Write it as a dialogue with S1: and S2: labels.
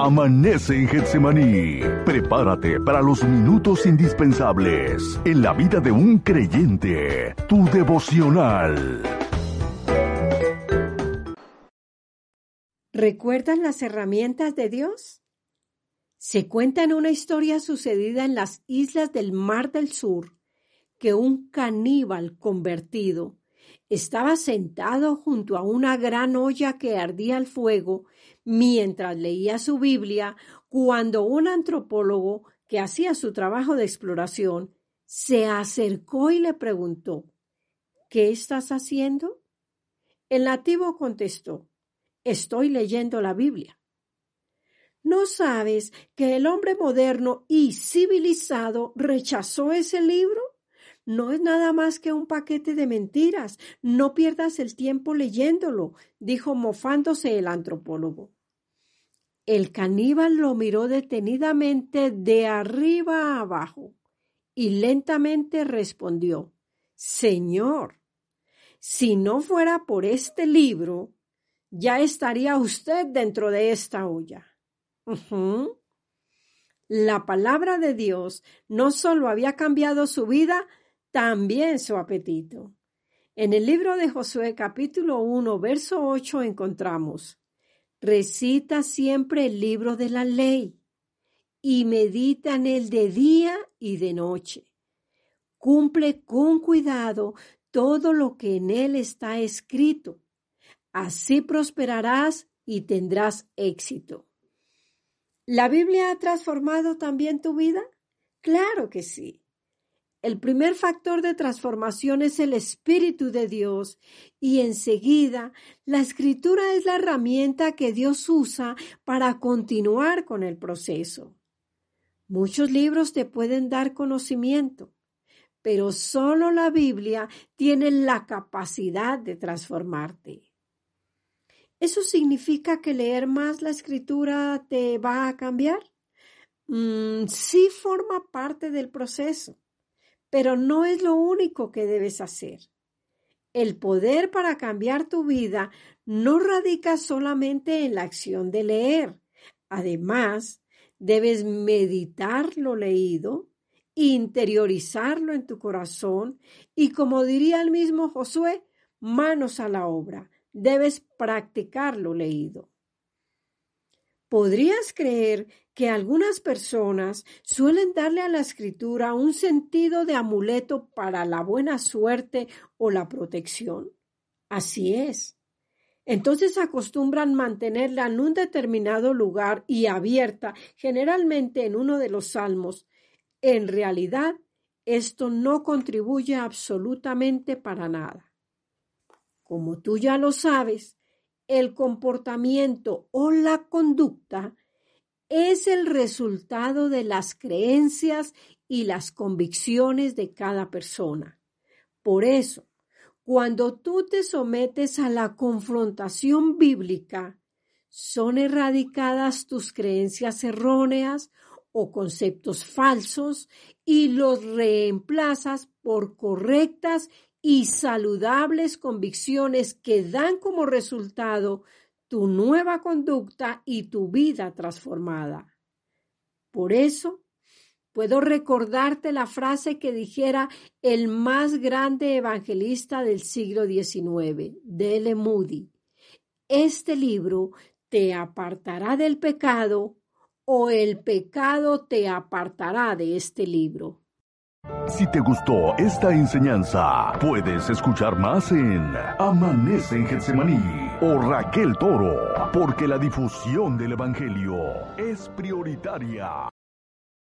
S1: Amanece en Getsemaní. Prepárate para los minutos indispensables en la vida de un creyente. Tu devocional.
S2: ¿Recuerdan las herramientas de Dios? Se cuenta en una historia sucedida en las islas del Mar del Sur que un caníbal convertido estaba sentado junto a una gran olla que ardía al fuego mientras leía su Biblia cuando un antropólogo que hacía su trabajo de exploración se acercó y le preguntó ¿Qué estás haciendo? El nativo contestó Estoy leyendo la Biblia. ¿No sabes que el hombre moderno y civilizado rechazó ese libro? No es nada más que un paquete de mentiras. No pierdas el tiempo leyéndolo, dijo mofándose el antropólogo. El caníbal lo miró detenidamente de arriba a abajo y lentamente respondió Señor, si no fuera por este libro, ya estaría usted dentro de esta olla. La palabra de Dios no solo había cambiado su vida, también su apetito. En el libro de Josué capítulo 1, verso 8 encontramos, recita siempre el libro de la ley y medita en él de día y de noche. Cumple con cuidado todo lo que en él está escrito Así prosperarás y tendrás éxito. ¿La Biblia ha transformado también tu vida? Claro que sí. El primer factor de transformación es el Espíritu de Dios y enseguida la escritura es la herramienta que Dios usa para continuar con el proceso. Muchos libros te pueden dar conocimiento, pero solo la Biblia tiene la capacidad de transformarte. ¿Eso significa que leer más la escritura te va a cambiar? Mm, sí forma parte del proceso, pero no es lo único que debes hacer. El poder para cambiar tu vida no radica solamente en la acción de leer. Además, debes meditar lo leído, interiorizarlo en tu corazón y, como diría el mismo Josué, manos a la obra debes practicar lo leído. ¿Podrías creer que algunas personas suelen darle a la escritura un sentido de amuleto para la buena suerte o la protección? Así es. Entonces acostumbran mantenerla en un determinado lugar y abierta, generalmente en uno de los salmos. En realidad, esto no contribuye absolutamente para nada. Como tú ya lo sabes, el comportamiento o la conducta es el resultado de las creencias y las convicciones de cada persona. Por eso, cuando tú te sometes a la confrontación bíblica, son erradicadas tus creencias erróneas o conceptos falsos y los reemplazas por correctas y saludables convicciones que dan como resultado tu nueva conducta y tu vida transformada. Por eso, puedo recordarte la frase que dijera el más grande evangelista del siglo XIX, D.L. Moody. Este libro te apartará del pecado o el pecado te apartará de este libro.
S1: Si te gustó esta enseñanza, puedes escuchar más en Amanece en Getsemaní o Raquel Toro, porque la difusión del Evangelio es prioritaria.